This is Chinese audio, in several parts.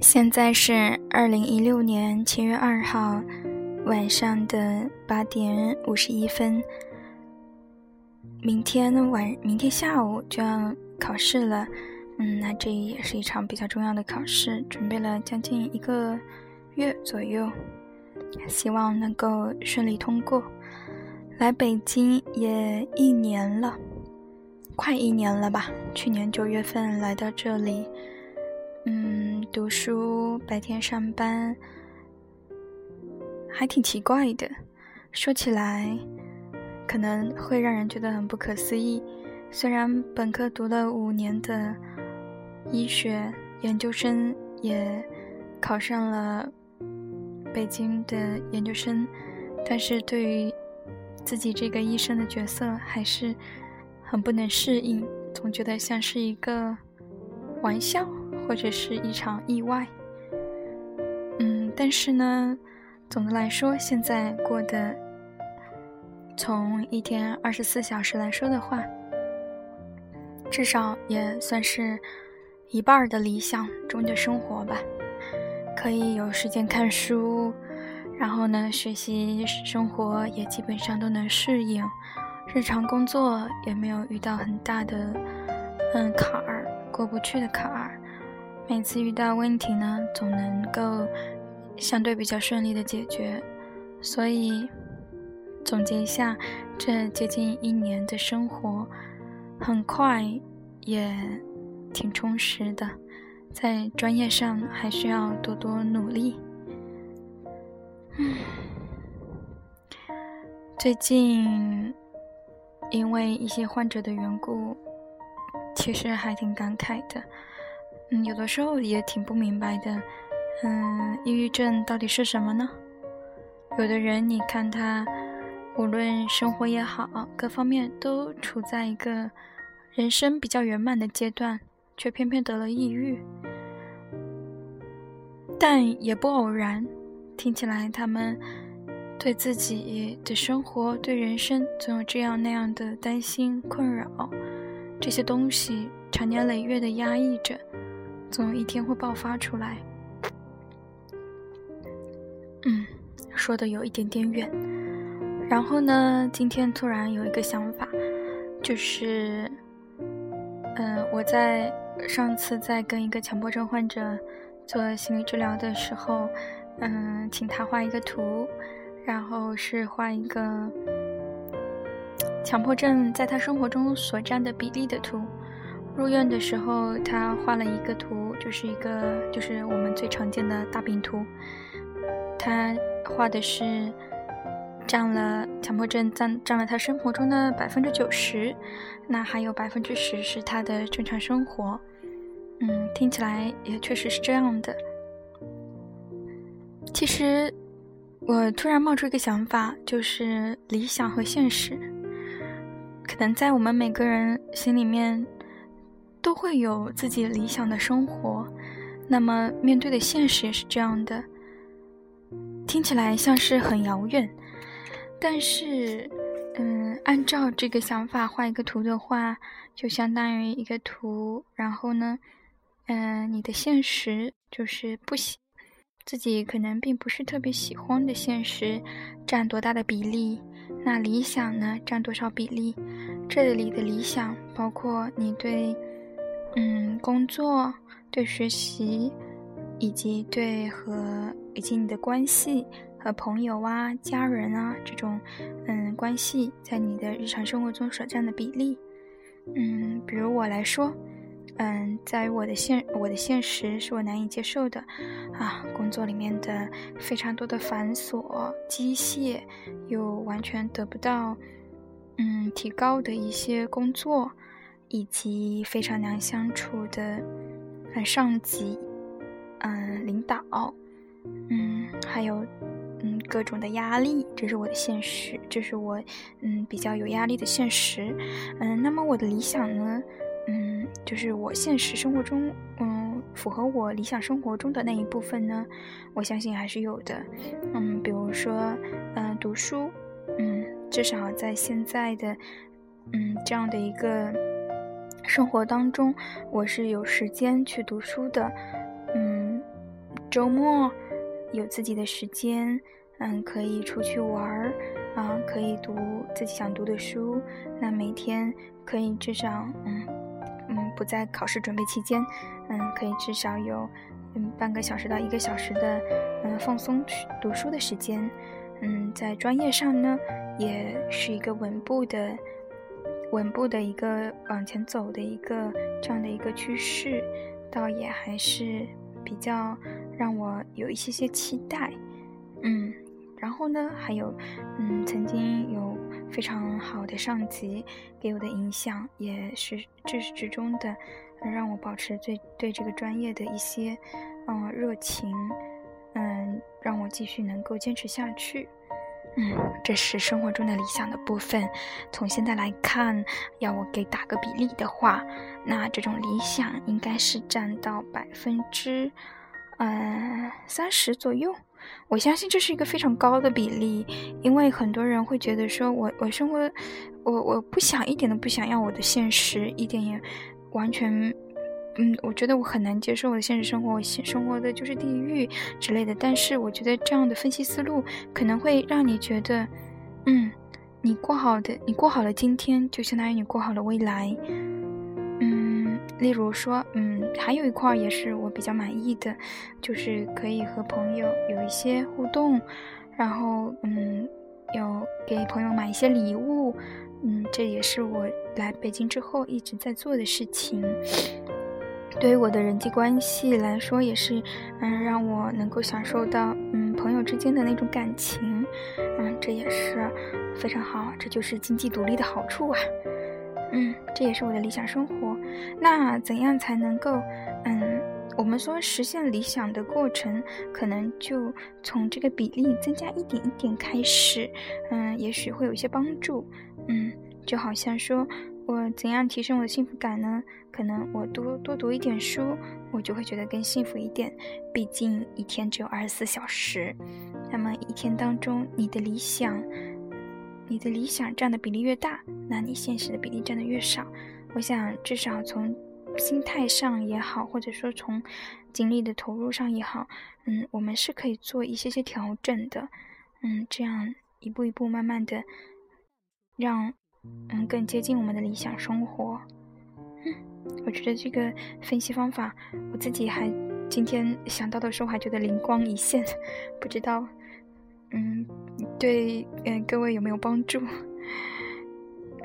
现在是二零一六年七月二号晚上的八点五十一分。明天晚，明天下午就要考试了。嗯，那这也是一场比较重要的考试，准备了将近一个月左右，希望能够顺利通过。来北京也一年了，快一年了吧？去年九月份来到这里。嗯，读书白天上班，还挺奇怪的。说起来，可能会让人觉得很不可思议。虽然本科读了五年的医学，研究生也考上了北京的研究生，但是对于自己这个医生的角色，还是很不能适应，总觉得像是一个玩笑。或者是一场意外，嗯，但是呢，总的来说，现在过的，从一天二十四小时来说的话，至少也算是一半的理想中的生活吧。可以有时间看书，然后呢，学习生活也基本上都能适应，日常工作也没有遇到很大的嗯坎儿，过不去的坎儿。每次遇到问题呢，总能够相对比较顺利的解决，所以总结一下，这接近一年的生活，很快也挺充实的，在专业上还需要多多努力。嗯，最近因为一些患者的缘故，其实还挺感慨的。嗯，有的时候也挺不明白的。嗯，抑郁症到底是什么呢？有的人，你看他，无论生活也好，各方面都处在一个人生比较圆满的阶段，却偏偏得了抑郁。但也不偶然，听起来他们对自己的生活、对人生总有这样那样的担心、困扰，这些东西长年累月的压抑着。总有一天会爆发出来。嗯，说的有一点点远。然后呢，今天突然有一个想法，就是，嗯，我在上次在跟一个强迫症患者做心理治疗的时候，嗯，请他画一个图，然后是画一个强迫症在他生活中所占的比例的图。入院的时候，他画了一个图，就是一个就是我们最常见的大饼图。他画的是占了强迫症占占了他生活中的百分之九十，那还有百分之十是他的正常生活。嗯，听起来也确实是这样的。其实我突然冒出一个想法，就是理想和现实，可能在我们每个人心里面。都会有自己理想的生活，那么面对的现实也是这样的。听起来像是很遥远，但是，嗯，按照这个想法画一个图的话，就相当于一个图。然后呢，嗯，你的现实就是不喜，自己可能并不是特别喜欢的现实，占多大的比例？那理想呢，占多少比例？这里的理想包括你对。嗯，工作、对学习，以及对和以及你的关系和朋友啊、家人啊这种嗯关系，在你的日常生活中所占的比例，嗯，比如我来说，嗯，在我的现我的现实是我难以接受的啊，工作里面的非常多的繁琐、机械，又完全得不到嗯提高的一些工作。以及非常难相处的，嗯，上级，嗯，领导，嗯，还有，嗯，各种的压力，这是我的现实，这是我，嗯，比较有压力的现实，嗯，那么我的理想呢，嗯，就是我现实生活中，嗯，符合我理想生活中的那一部分呢，我相信还是有的，嗯，比如说，嗯，读书，嗯，至少在现在的，嗯，这样的一个。生活当中，我是有时间去读书的，嗯，周末有自己的时间，嗯，可以出去玩儿，啊，可以读自己想读的书。那每天可以至少，嗯嗯，不在考试准备期间，嗯，可以至少有嗯半个小时到一个小时的嗯放松读书的时间。嗯，在专业上呢，也是一个稳步的、稳步的一个往前走的一个这样的一个趋势，倒也还是比较让我有一些些期待。嗯，然后呢，还有嗯，曾经有非常好的上级给我的影响，也是至始至终的让我保持对对这个专业的一些嗯热情。嗯，让我继续能够坚持下去。嗯，这是生活中的理想的部分。从现在来看，要我给打个比例的话，那这种理想应该是占到百分之，呃，三十左右。我相信这是一个非常高的比例，因为很多人会觉得说，我我生活，我我不想一点都不想要我的现实，一点也完全。嗯，我觉得我很难接受我的现实生活，我现生活的就是地狱之类的。但是我觉得这样的分析思路可能会让你觉得，嗯，你过好的，你过好了今天，就相当于你过好了未来。嗯，例如说，嗯，还有一块也是我比较满意的，就是可以和朋友有一些互动，然后嗯，有给朋友买一些礼物，嗯，这也是我来北京之后一直在做的事情。对于我的人际关系来说，也是，嗯，让我能够享受到，嗯，朋友之间的那种感情，嗯，这也是非常好，这就是经济独立的好处啊，嗯，这也是我的理想生活。那怎样才能够，嗯，我们说实现理想的过程，可能就从这个比例增加一点一点开始，嗯，也许会有一些帮助，嗯，就好像说。我怎样提升我的幸福感呢？可能我多多读一点书，我就会觉得更幸福一点。毕竟一天只有二十四小时，那么一天当中，你的理想，你的理想占的比例越大，那你现实的比例占的越少。我想，至少从心态上也好，或者说从精力的投入上也好，嗯，我们是可以做一些些调整的。嗯，这样一步一步慢慢的让。嗯，更接近我们的理想生活。嗯，我觉得这个分析方法，我自己还今天想到的时候还觉得灵光一现，不知道，嗯，对，嗯，各位有没有帮助？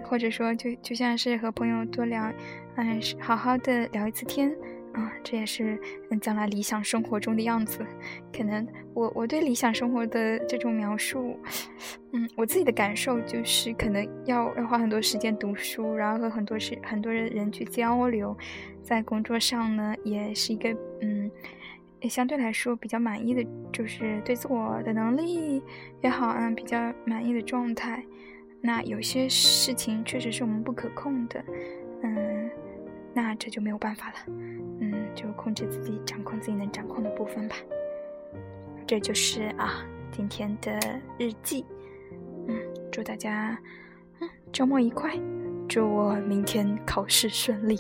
或者说，就就像是和朋友多聊，嗯，好好的聊一次天。啊，这也是将来理想生活中的样子。可能我我对理想生活的这种描述，嗯，我自己的感受就是，可能要要花很多时间读书，然后和很多是很多人人去交流，在工作上呢，也是一个嗯，相对来说比较满意的，就是对自我的能力也好，嗯，比较满意的状态。那有些事情确实是我们不可控的，嗯，那这就没有办法了。嗯，就控制自己，掌控自己能掌控的部分吧。这就是啊，今天的日记。嗯，祝大家嗯周末愉快，祝我明天考试顺利。